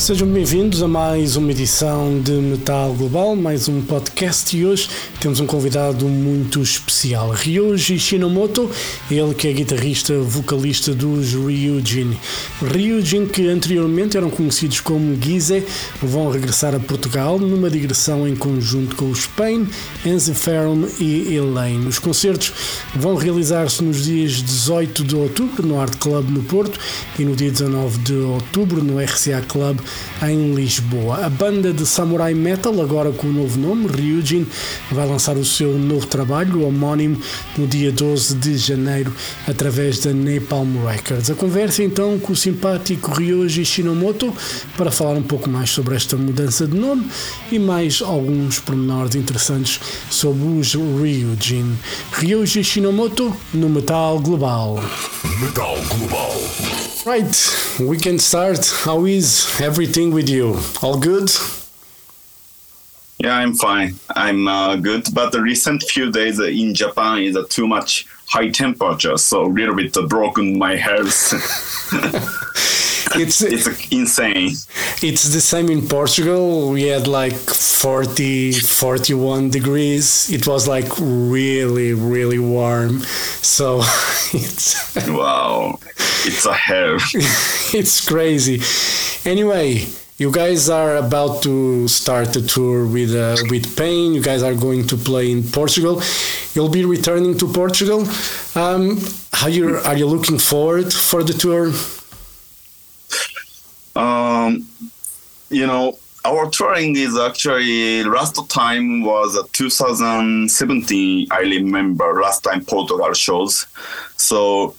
Sejam bem-vindos a mais uma edição de Metal Global, mais um podcast e hoje temos um convidado muito especial, Ryoji Shinomoto, ele que é guitarrista vocalista dos Ryujin. Ryujin que anteriormente eram conhecidos como Gize, vão regressar a Portugal numa digressão em conjunto com os Pain, Enzo e Elaine. Os concertos vão realizar-se nos dias 18 de outubro no Art Club no Porto e no dia 19 de outubro no RCA Club em Lisboa. A banda de samurai metal, agora com o novo nome, Ryujin, vai lançar o seu novo trabalho, homónimo, no dia 12 de janeiro, através da Napalm Records. A conversa então com o simpático Ryoji Shinomoto para falar um pouco mais sobre esta mudança de nome e mais alguns pormenores interessantes sobre os Ryujin. Ryoji Shinomoto no Metal Global. Metal Global. Right, we can start. How is everything with you? All good? Yeah, I'm fine. I'm uh, good, but the recent few days in Japan is uh, too much high temperature, so a little bit uh, broken my health. It's it's insane. it's the same in Portugal. We had like 40, 41 degrees. It was like really, really warm. So it's Wow, it's a hell. it's crazy. Anyway, you guys are about to start a tour with uh, with Pain. You guys are going to play in Portugal. You'll be returning to Portugal. Um, how you are you looking forward for the tour? Um, you know, our touring is actually last time was uh, 2017. I remember last time Portugal shows. So,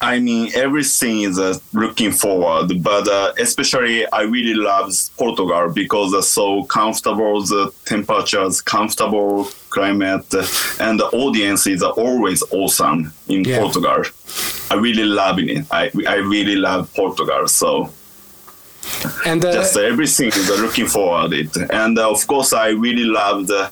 I mean, everything is uh, looking forward, but uh, especially I really love Portugal because it's so comfortable, the temperatures, comfortable climate, uh, and the audience is always awesome in Yeah. Portugal. I really love it. I, I really love Portugal. So, And uh, just everything is looking forward it. And uh, of course i really love the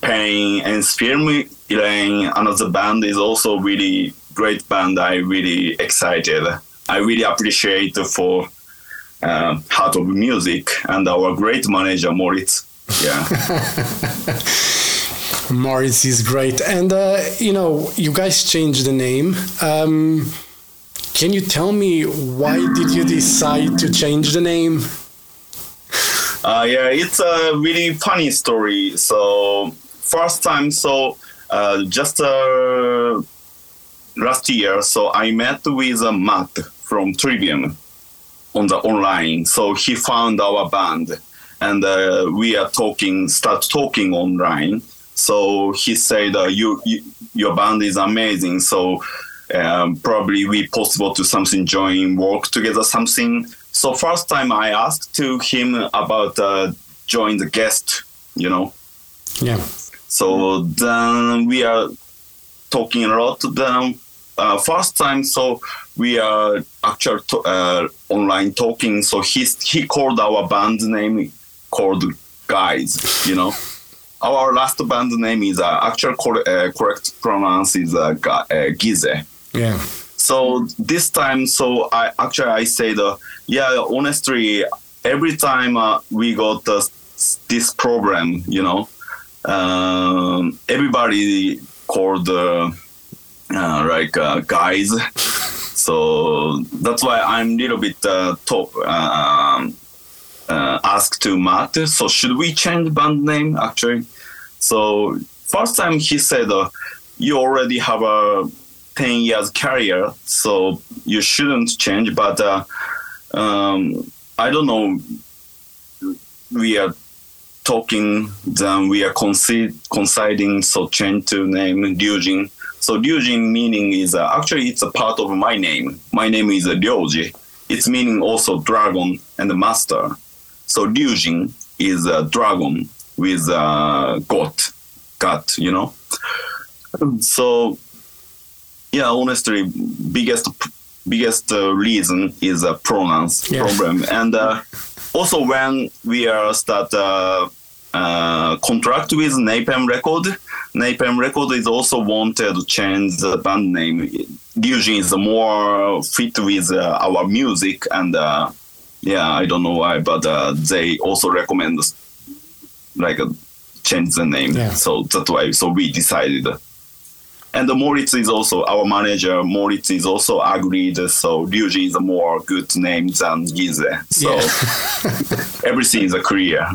pain and film Eleine another band is also really great band. I really excited. I really appreciate for uh, heart of music and our great manager moritz. Yeah. Moritz is great. And, uh, you know, you guys changed the name. Um, can you tell me why did you decide to change the name? Uh, yeah, it's a really funny story. So first time, so uh, just uh, last year, so I met with uh, Matt from Trivium on the online. So he found our band, and uh, we are talking, start talking online. So he said, uh, "You, you, your band is amazing. So." Um, probably we possible to something join work together something. So first time i asked to him about uh, join the guest you know? Yeah. so then we are talking a lot. Then uh, first time so we are actually to, uh, online talking. So he he called our band name called guys you know? Our last band name is uh, actual cor- uh, correct pronounce is uh, uh, Gyze Yeah. so this time so i actually i said uh, yeah honestly every time uh, we got uh, this program you know um, everybody called uh, uh, like uh, guys so that's why i'm a little bit uh, top um, uh, asked to matt so should we change band name actually so first time he said uh, you already have a 10 years career so you shouldn't change but uh, um, i don't know. We are talking then we are considering so change to name Ryujin. so Ryujin meaning is uh, actually it's a part of my name. My name is uh, Ryoji it's meaning also dragon and master. So Ryujin is a dragon with a god god you know? So yeah honestly biggest biggest uh, reason is a pronouns Yeah. problem and uh, also when we are start uh, uh, contract with napalm record Napalm Record is also wanted to change the band name. Ryujin is more fit with uh, our music, and uh, yeah, I don't know why, but uh, they also recommend like uh, change the name. Yeah. So that's why. So we decided. And the Moritz is also our manager. Moritz is also agreed. So Ryujin is a more good name than Gyze. So everything is a career.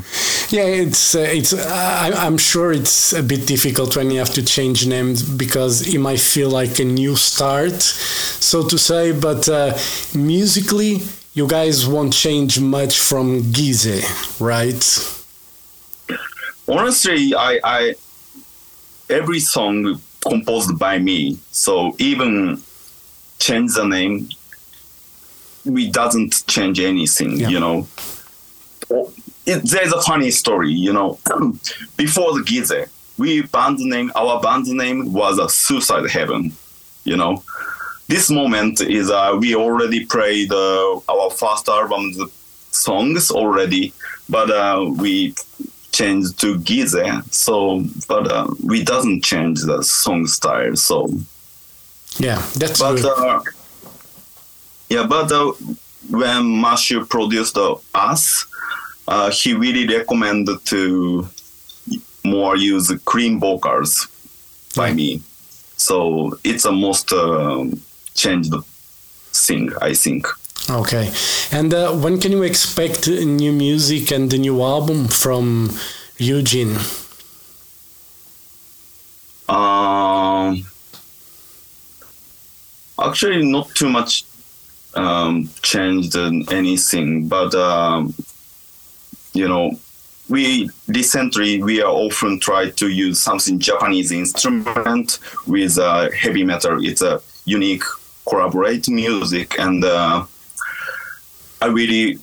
Yeah, it's uh, it's. I, I'm sure it's a bit difficult when you have to change names because it might feel like a new start, so to say. But uh, musically, you guys won't change much from Gyze, right? honestly i i every song composed by me. So even change the name we doesn't change anything Yeah. you know. It, there's a funny story you know. Before the Gyze we band name our band name was a suicide heaven you know. This moment is uh, we already played uh, our first album's songs already but uh, we changed to Gyze. So, but uh, we doesn't change the song style. So, Yeah, that's but uh, yeah, but uh, when Matthew produced uh, us, uh, he really recommended to more use clean vocals by Yeah. me. So it's a most uh, changed thing, I think. Okay, and uh, when can you expect new music and the new album from Ryujin? Um, actually, not too much um, changed in anything, but um, you know, we recently we are often try to use something Japanese instrument with uh, heavy metal. It's a unique collaborate music, and uh, I really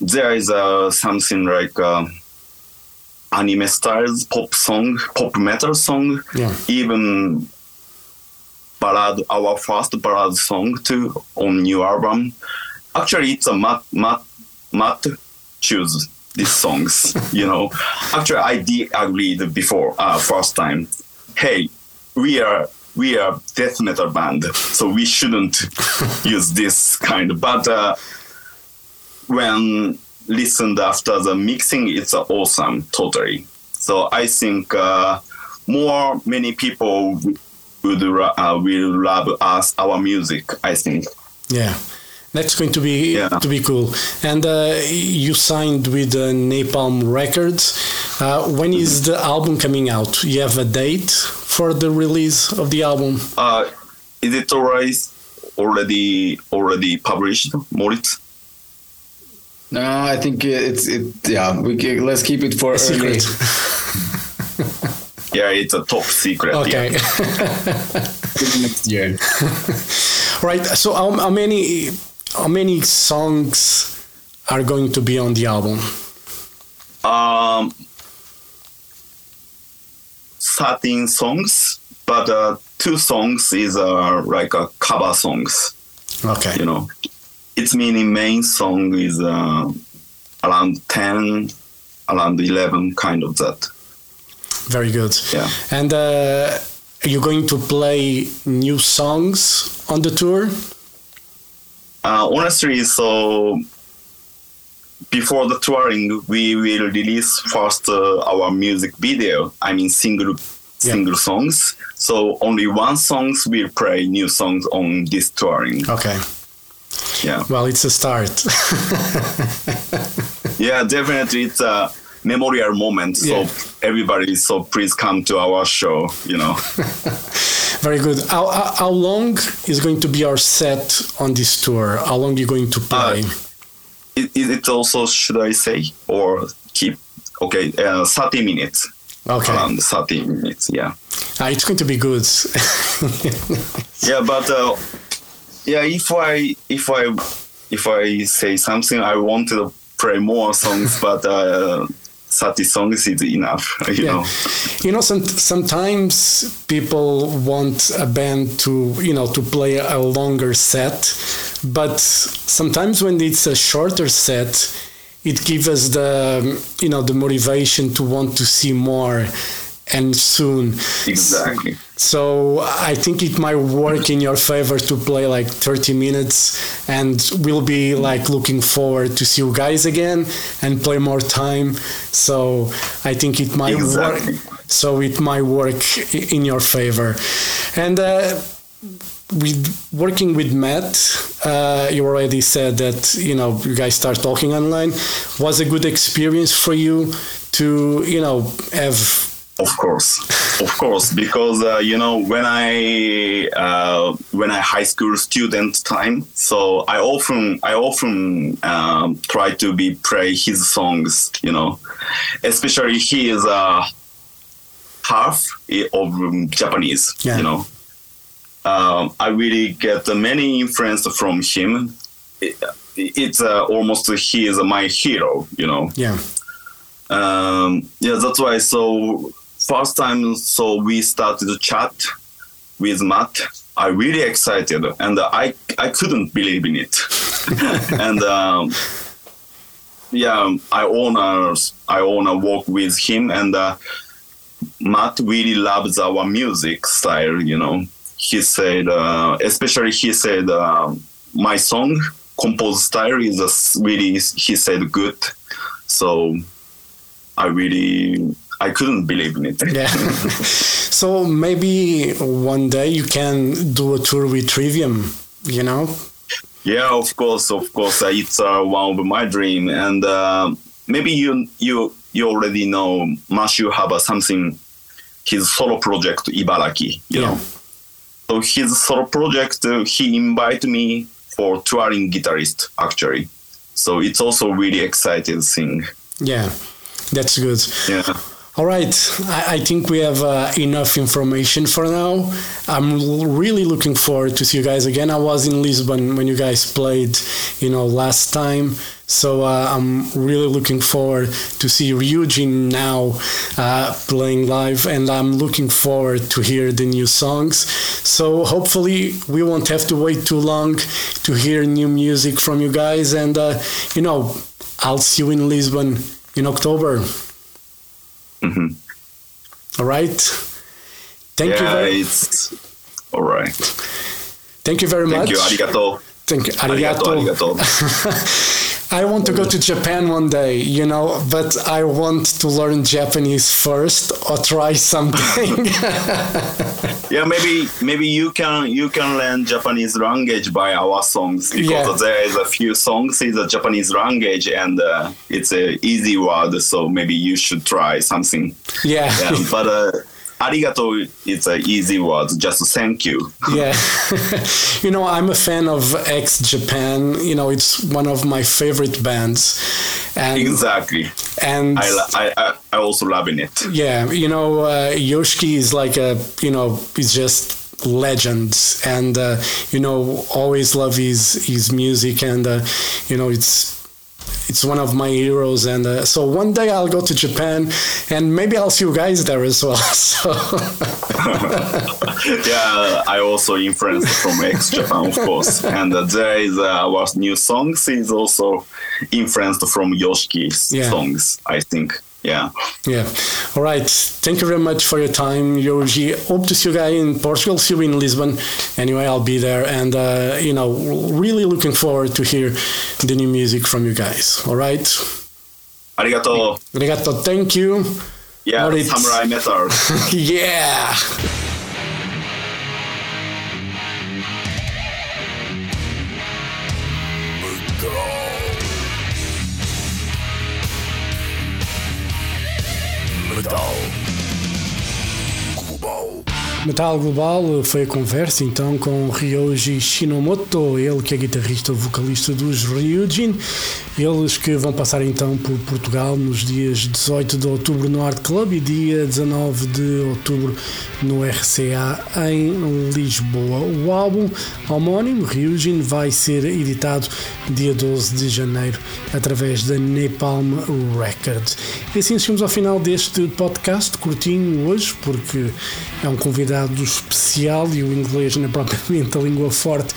there is uh, something like. Uh, anime styles pop song pop metal song Yeah. even ballad our first ballad song too on new album actually it's a matt matt matt choose these songs you know actually i did agreed before uh, first time hey we are we are death metal band so we shouldn't use this kind. But uh, when listened after the mixing it's uh, awesome totally. So i think uh, more many people would uh, will love us our music i think. Yeah, that's going to be Yeah. to be cool. And uh, you signed with uh, Napalm Records. Uh, when is the album coming out? You have a date for the release of the album? uh, is it alright already already published moritz No, I think it's it. Yeah, we can, let's keep it for A secret. yeah it's a top secret Okay. yeah. next year. right. So how, how many how many songs are going to be on the album? um 13 songs but uh, two songs is uh, like a cover songs Okay. you know its meaning main song is uh, around 10 around 11 kind of that Very good. yeah And uh, are you going to play new songs on the tour? Uh, honestly so before the touring we will release first uh, our music video i mean single Yeah. single songs so only one songs will play new songs on this touring Okay. yeah Well, it's a start. yeah definitely it's a memorial moment so Yeah. everybody so please come to our show you know Very good. How, how, long is going to be our set on this tour? How long are you going to play? is, is it also should i say or keep okay uh, 30 minutes okay. around 30 minutes yeah Ah, it's going to be good. yeah but uh, yeah if i if i if i say something i want to play more songs but uh 30 songs is enough you Yeah. know you know, some, sometimes people want a band to, you know, to play a longer set, but sometimes when it's a shorter set, it gives us the, you know, the motivation to want to see more. And soon. Exactly. So I think it might work in your favor to play like 30 minutes and we'll be like looking forward to see you guys again and play more time. So I think it might Exactly. work. So it might work in your favor. And uh, with working with Matt, uh, you already said that you know you guys start talking online. Was a good experience for you to you know have Of course, of course, because uh, you know when I uh, when I high school student time, so I often I often um, try to be play his songs, you know, especially he is a half of um, Japanese, Yeah. you know. Um, I really get many influence from him. It, it's uh, almost he is my hero, you know yeah um, yeah that's why so first time so we started to chat with matt. I really excited and i i couldn't believe in it. And um, yeah i wanna i wanna work with him and uh, matt really loves our music style you know. He said uh, especially he said uh, my song composed style is really he said good. So I really I couldn't believe in it. yeah. so maybe one day you can do a tour with Trivium. You know? Yeah, of course, of course. Uh, it's uh, one of my dream, and uh, maybe you you you already know have uh, something his solo project Ibaraki. You Yeah. know, so his solo project uh, he invited me for touring guitarist actually. So it's also really exciting thing. Yeah. That's good. Yeah. All right, I, I think we have uh, enough information for now. I'm really looking forward to see you guys again. I was in Lisbon when you guys played, you know, last time. So uh, I'm really looking forward to see Ryujin now uh, playing live, and I'm looking forward to hear the new songs. So hopefully we won't have to wait too long to hear new music from you guys, and uh, you know, I'll see you in Lisbon in October. Mhm. All right. Thank you yeah, very, it's all right. thank you very Thank much. Thank you. Arigato. Thank you. Arigato. Arigato. Arigato. I want to go to Japan one day, you know, but I want to learn Japanese first or try something. Yeah, maybe maybe you can you can learn Japanese language by our songs because Yeah. there is a few songs in the Japanese language and uh, it's a easy word. So maybe you should try something. yeah. Yeah, but uh, arigato is an easy word. Just thank you. yeah. you know, I'm a fan of X Japan. You know, it's one of my favorite bands. And, Exactly. and I I I, I also loving it. Yeah, you know, uh, Yoshiki is like a, you know, he's just legend, and uh, you know, always love his his music, and uh, you know, it's it's one of my heroes, and uh, so one day I'll go to Japan, and maybe I'll see you guys there as well. So yeah, I also influenced from X Japan, of course, and uh, there is uh, our new songs is also influenced from Yoshiki's Yeah. songs. I think. Yeah. yeah, all right. Thank you very much for your time, Ryoji. Hope to see you guys in Portugal. See you in Lisbon. Anyway, I'll be there, and uh, you know, really looking forward to hear the new music from you guys. All right. Arigato. Arigato, thank you. Yeah, Moritz. Samurai Metal. yeah. Metal Global foi a conversa então com Ryoji Shinomoto, ele que é guitarrista vocalista dos Ryujin, eles que vão passar então por Portugal nos dias 18 de outubro no Art Club e dia 19 de outubro no RCA em Lisboa. O álbum homónimo Ryujin vai ser editado dia 12 de janeiro através da Napalm Records. E assim chegamos ao final deste podcast curtinho hoje porque é um convidado convidado especial e o inglês não é propriamente a língua forte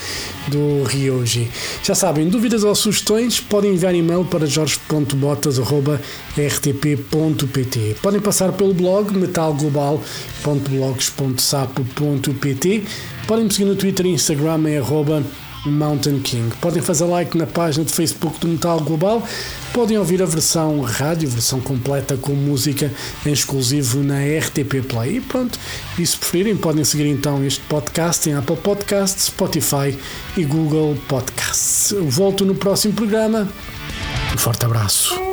do Ryoji. Já sabem, dúvidas ou sugestões, podem enviar e-mail para jorge.botas.rtp.pt. Podem passar pelo blog metalglobal.blogs.sapo.pt. Podem me seguir no Twitter e Instagram em arroba Mountain King. Podem fazer like na página de Facebook do Metal Global. Podem ouvir a versão rádio, versão completa com música em exclusivo na RTP Play. E pronto, e se preferirem, podem seguir então este podcast em Apple Podcasts, Spotify e Google Podcasts. Volto no próximo programa. Um forte abraço.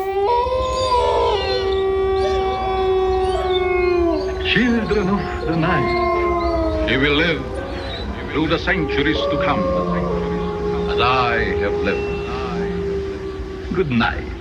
Children of the night, you will live through the centuries to come, I have lived. Good night. Good night.